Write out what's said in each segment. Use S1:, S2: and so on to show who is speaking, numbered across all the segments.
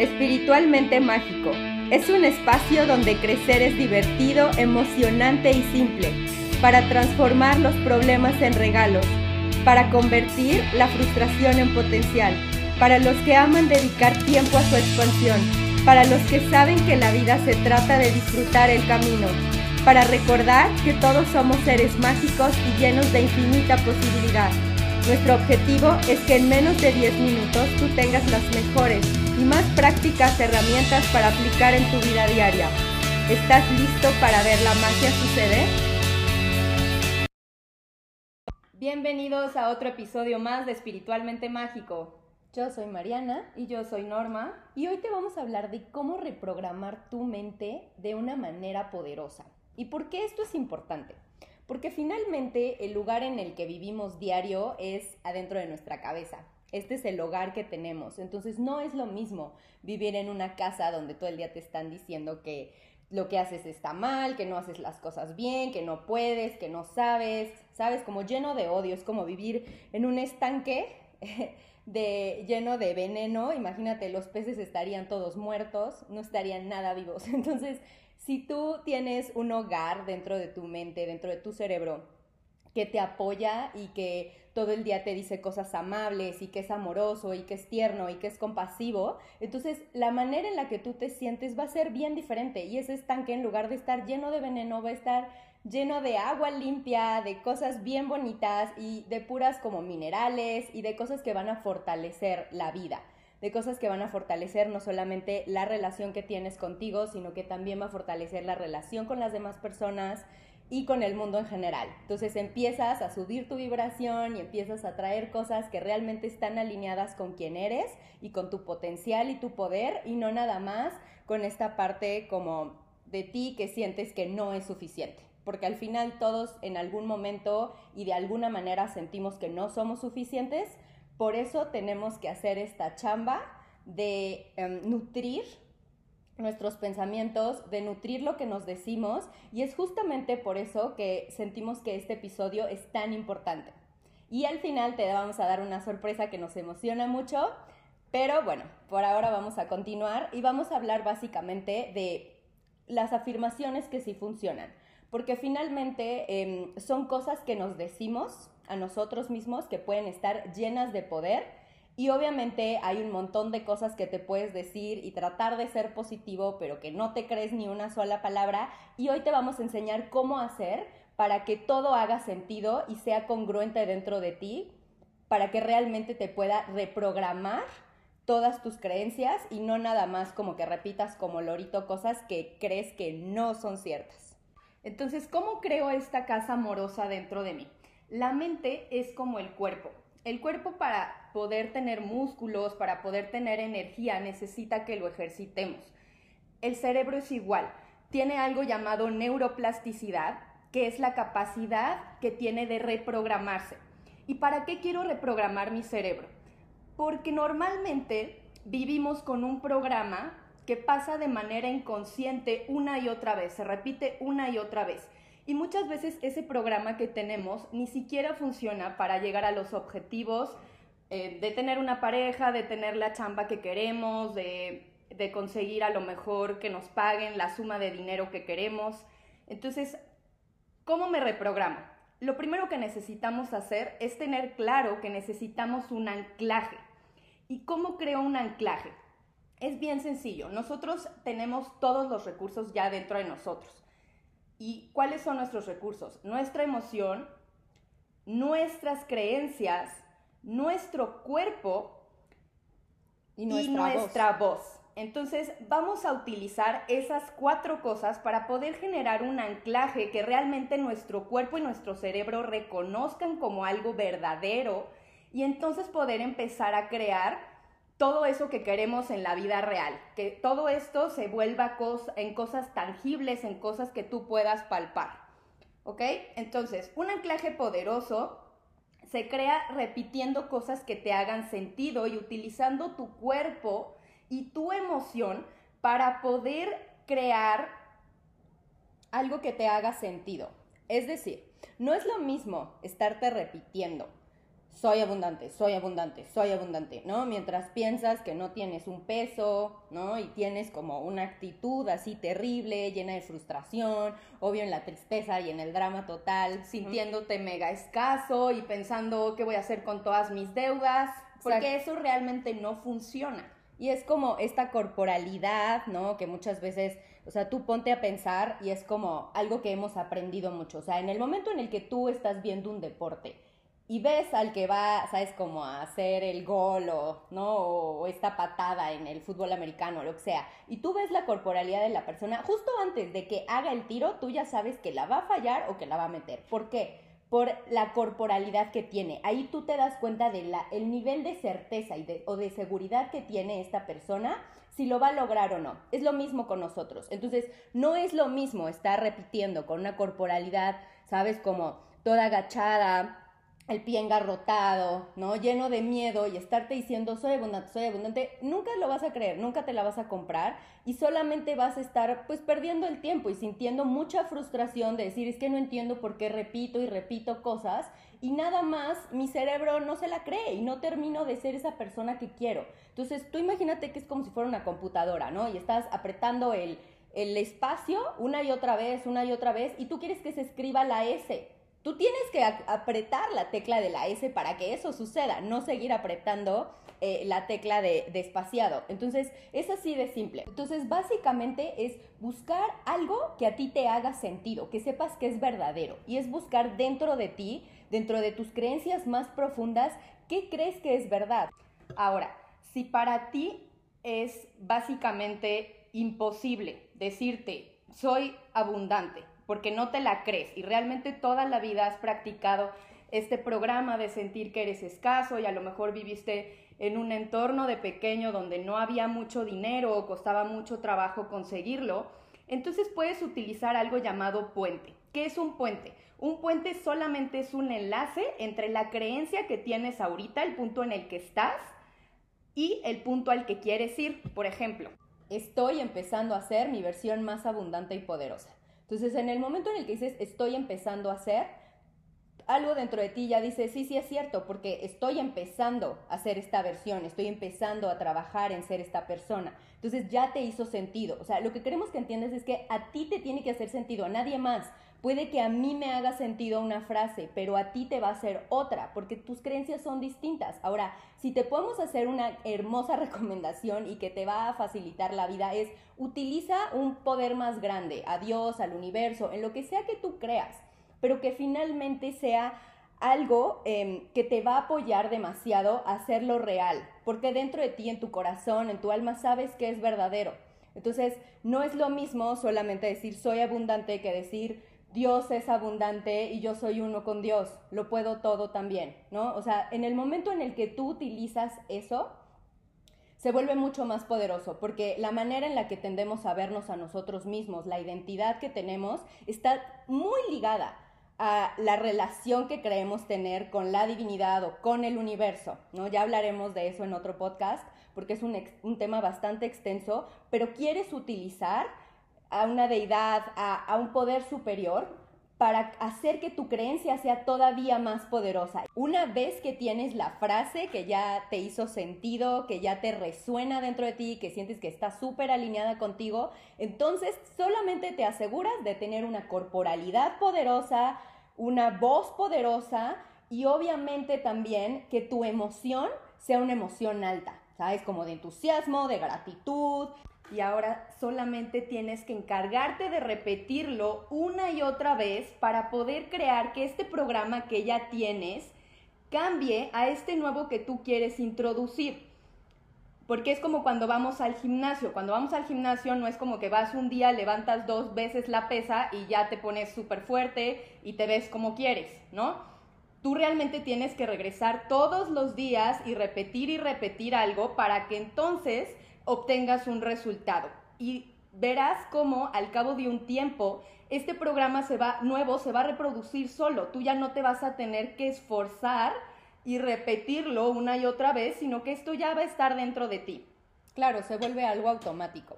S1: Espiritualmente Mágico. Es un espacio donde crecer es divertido, emocionante y simple, para transformar los problemas en regalos, para convertir la frustración en potencial, para los que aman dedicar tiempo a su expansión, para los que saben que la vida se trata de disfrutar el camino, para recordar que todos somos seres mágicos y llenos de infinita posibilidad. Nuestro objetivo es que en menos de 10 minutos tú tengas las mejores y más prácticas herramientas para aplicar en tu vida diaria. ¿Estás listo para ver la magia suceder? Bienvenidos a otro episodio más de Espiritualmente Mágico. Yo soy Mariana
S2: y yo soy Norma
S1: y hoy te vamos a hablar de cómo reprogramar tu mente de una manera poderosa. ¿Y por qué esto es importante? Porque finalmente el lugar en el que vivimos diario es adentro de nuestra cabeza. Este es el hogar que tenemos. Entonces no es lo mismo vivir en una casa donde todo el día te están diciendo que lo que haces está mal, que no haces las cosas bien, que no puedes, que no sabes, sabes, como lleno de odio, es como vivir en un estanque de lleno de veneno, imagínate, los peces estarían todos muertos, no estarían nada vivos. Entonces, si tú tienes un hogar dentro de tu mente, dentro de tu cerebro, que te apoya y que todo el día te dice cosas amables y que es amoroso y que es tierno y que es compasivo, entonces la manera en la que tú te sientes va a ser bien diferente y ese estanque en lugar de estar lleno de veneno va a estar lleno de agua limpia, de cosas bien bonitas y de puras como minerales y de cosas que van a fortalecer la vida de cosas que van a fortalecer no solamente la relación que tienes contigo, sino que también va a fortalecer la relación con las demás personas, y con el mundo en general. Entonces empiezas a subir tu vibración y empiezas a traer cosas que realmente están alineadas con quien eres y con tu potencial y tu poder y no nada más con esta parte como de ti que sientes que no es suficiente. Porque al final todos en algún momento y de alguna manera sentimos que no somos suficientes. Por eso tenemos que hacer esta chamba de em, nutrir nuestros pensamientos, de nutrir lo que nos decimos y es justamente por eso que sentimos que este episodio es tan importante. Y al final te vamos a dar una sorpresa que nos emociona mucho, pero bueno, por ahora vamos a continuar y vamos a hablar básicamente de las afirmaciones que sí funcionan, porque finalmente em, son cosas que nos decimos a nosotros mismos que pueden estar llenas de poder y obviamente hay un montón de cosas que te puedes decir y tratar de ser positivo, pero que no te crees ni una sola palabra. Y hoy te vamos a enseñar cómo hacer para que todo haga sentido y sea congruente dentro de ti, para que realmente te pueda reprogramar todas tus creencias y no nada más como que repitas como lorito cosas que crees que no son ciertas. Entonces, ¿cómo creo esta casa amorosa dentro de mí? La mente es como el cuerpo. El cuerpo para poder tener músculos, para poder tener energía, necesita que lo ejercitemos. El cerebro es igual, tiene algo llamado neuroplasticidad, que es la capacidad que tiene de reprogramarse. ¿Y para qué quiero reprogramar mi cerebro? Porque normalmente vivimos con un programa que pasa de manera inconsciente una y otra vez, se repite una y otra vez. Y muchas veces ese programa que tenemos ni siquiera funciona para llegar a los objetivos eh, de tener una pareja, de tener la chamba que queremos, de, de conseguir a lo mejor que nos paguen la suma de dinero que queremos. Entonces, ¿cómo me reprogramo? Lo primero que necesitamos hacer es tener claro que necesitamos un anclaje. ¿Y cómo creo un anclaje? Es bien sencillo. Nosotros tenemos todos los recursos ya dentro de nosotros. ¿Y cuáles son nuestros recursos? Nuestra emoción, nuestras creencias, nuestro cuerpo y nuestra, voz. Entonces vamos a utilizar esas cuatro cosas para poder generar un anclaje que realmente nuestro cuerpo y nuestro cerebro reconozcan como algo verdadero y entonces poder empezar a crear todo eso que queremos en la vida real, que todo esto se vuelva en cosas tangibles, en cosas que tú puedas palpar. ¿Ok? Entonces, un anclaje poderoso se crea repitiendo cosas que te hagan sentido y utilizando tu cuerpo y tu emoción para poder crear algo que te haga sentido. Es decir, no es lo mismo estarte repitiendo soy abundante, soy abundante, soy abundante, ¿no? Mientras piensas que no tienes un peso, ¿no? Y tienes como una actitud así terrible, llena de frustración, obvio en la tristeza y en el drama total,
S2: sintiéndote mega escaso y pensando qué voy a hacer con todas mis deudas, porque eso realmente no funciona.
S1: Y es como esta corporalidad, ¿no? Que muchas veces, o sea, tú ponte a pensar y es como algo que hemos aprendido mucho. O sea, en el momento en el que tú estás viendo un deporte, y ves al que va, sabes, como a hacer el gol o, ¿no? O, esta patada en el fútbol americano, lo que sea, y tú ves la corporalidad de la persona, justo antes de que haga el tiro, tú ya sabes que la va a fallar o que la va a meter. ¿Por qué? Por la corporalidad que tiene. Ahí tú te das cuenta del el nivel de certeza y de, o de seguridad que tiene esta persona si lo va a lograr o no. Es lo mismo con nosotros. Entonces, no es lo mismo estar repitiendo con una corporalidad, ¿sabes? Como toda agachada, el pie engarrotado, ¿no? Lleno de miedo y estarte diciendo soy abundante, soy abundante, nunca lo vas a creer, nunca te la vas a comprar y solamente vas a estar pues perdiendo el tiempo y sintiendo mucha frustración de decir es que no entiendo por qué repito y repito cosas y nada más mi cerebro no se la cree y no termino de ser esa persona que quiero. Entonces tú imagínate que es como si fuera una computadora, ¿no? Y estás apretando el, el espacio una y otra vez, una y otra vez y tú quieres que se escriba la S Tú tienes que apretar la tecla de la S para que eso suceda, no seguir apretando eh, la tecla de, de. Entonces, es así de simple. Entonces, básicamente es buscar algo que a ti te haga sentido, que sepas que es verdadero. Y es buscar dentro de ti, dentro de tus creencias más profundas, qué crees que es verdad.
S2: Ahora, si para ti es básicamente imposible decirte, soy abundante, porque no te la crees y realmente toda la vida has practicado este programa de sentir que eres escaso y a lo mejor viviste en un entorno de pequeño donde no había mucho dinero o costaba mucho trabajo conseguirlo, entonces puedes utilizar algo llamado puente. ¿Qué es un puente? Un puente solamente es un enlace entre la creencia que tienes ahorita, el punto en el que estás, y el punto al que quieres ir. Por ejemplo,
S1: estoy empezando a ser mi versión más abundante y poderosa. Entonces, en el momento en el que dices, estoy empezando a hacer, algo dentro de ti ya dice, sí, sí es cierto, porque estoy empezando a hacer esta versión, estoy empezando a trabajar en ser esta persona. Entonces ya te hizo sentido. O sea, lo que queremos que entiendas es que a ti te tiene que hacer sentido, a nadie más. Puede que a mí me haga sentido una frase, pero a ti te va a hacer otra, porque tus creencias son distintas. Ahora, si te podemos hacer una hermosa recomendación y que te va a facilitar la vida, es utiliza un poder más grande, a Dios, al universo, en lo que sea que tú creas, pero que finalmente sea algo em, que te va a apoyar demasiado a hacerlo real, porque dentro de ti, en tu corazón, en tu alma, sabes que es verdadero. Entonces, no es lo mismo solamente decir soy abundante que decir Dios es abundante y yo soy uno con Dios, lo puedo todo también, ¿no? O sea, en el momento en el que tú utilizas eso, se vuelve mucho más poderoso, porque la manera en la que tendemos a vernos a nosotros mismos, la identidad que tenemos, está muy ligada a la relación que creemos tener con la divinidad o con el universo, ¿no? Ya hablaremos de eso en otro podcast, porque es un, un tema bastante extenso, pero quieres utilizar a una deidad, a, un poder superior, para hacer que tu creencia sea todavía más poderosa. Una vez que tienes la frase que ya te hizo sentido, que ya te resuena dentro de ti, que sientes que está súper alineada contigo, entonces solamente te aseguras de tener una corporalidad poderosa, una voz poderosa y obviamente también que tu emoción sea una emoción alta, ¿sabes? Como de entusiasmo, de gratitud, y ahora solamente tienes que encargarte de repetirlo una y otra vez para poder crear que este programa que ya tienes cambie a este nuevo que tú quieres introducir. Porque es como cuando vamos al gimnasio. Cuando vamos al gimnasio no es como que vas un día, levantas dos veces la pesa y ya te pones súper fuerte y te ves como quieres, ¿no? Tú realmente tienes que regresar todos los días y repetir y repetir algo para que entonces obtengas un resultado. Y verás cómo al cabo de un tiempo este programa se va nuevo se va a reproducir solo. Tú ya no te vas a tener que esforzar y repetirlo una y otra vez, sino que esto ya va a estar dentro de ti. Claro, se vuelve algo automático.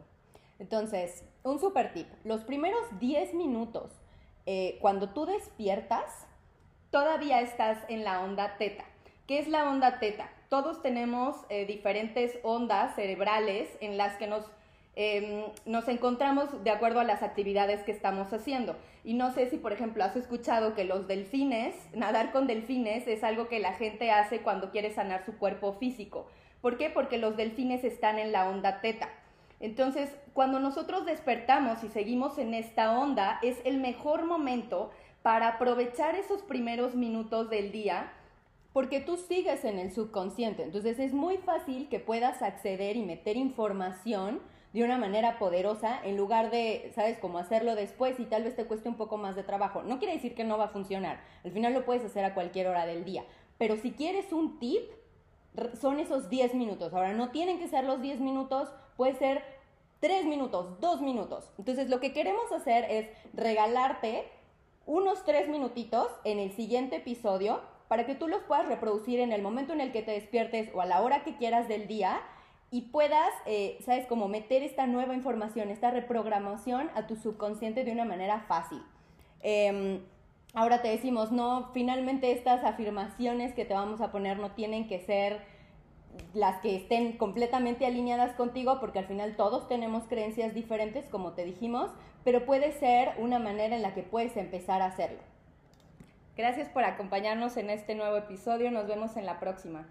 S1: Entonces, un super tip. Los primeros 10 minutos, eh, cuando tú despiertas, todavía estás en la onda teta
S2: ¿Qué es la onda teta? Todos tenemos eh, diferentes ondas cerebrales en las que nos, em, nos encontramos de acuerdo a las actividades que estamos haciendo. Y no sé si, por ejemplo, has escuchado que los delfines, nadar con delfines es algo que la gente hace cuando quiere sanar su cuerpo físico. ¿Por qué? Porque los delfines están en la onda teta. Entonces, cuando nosotros despertamos y seguimos en esta onda, es el mejor momento para aprovechar esos primeros minutos del día
S1: porque tú sigues en el subconsciente. Entonces es muy fácil que puedas acceder y meter información de una manera poderosa en lugar de, ¿sabes?, cómo hacerlo después y tal vez te cueste un poco más de trabajo. No quiere decir que no va a funcionar. Al final lo puedes hacer a cualquier hora del día. Pero si quieres un tip, son esos 10 minutos. Ahora, no tienen que ser los 10 minutos, puede ser 3 minutos, 2 minutos. Entonces lo que queremos hacer es regalarte unos 3 minutitos en el siguiente episodio para que tú los puedas reproducir en el momento en el que te despiertes o a la hora que quieras del día y puedas, eh, sabes, como meter esta nueva información, esta reprogramación a tu subconsciente de una manera fácil. Em, ahora te decimos, no, finalmente estas afirmaciones que te vamos a poner no tienen que ser las que estén completamente alineadas contigo, porque al final todos tenemos creencias diferentes, como te dijimos, pero puede ser una manera en la que puedes empezar a hacerlo.
S2: Gracias por acompañarnos en este nuevo episodio. Nos vemos en la próxima.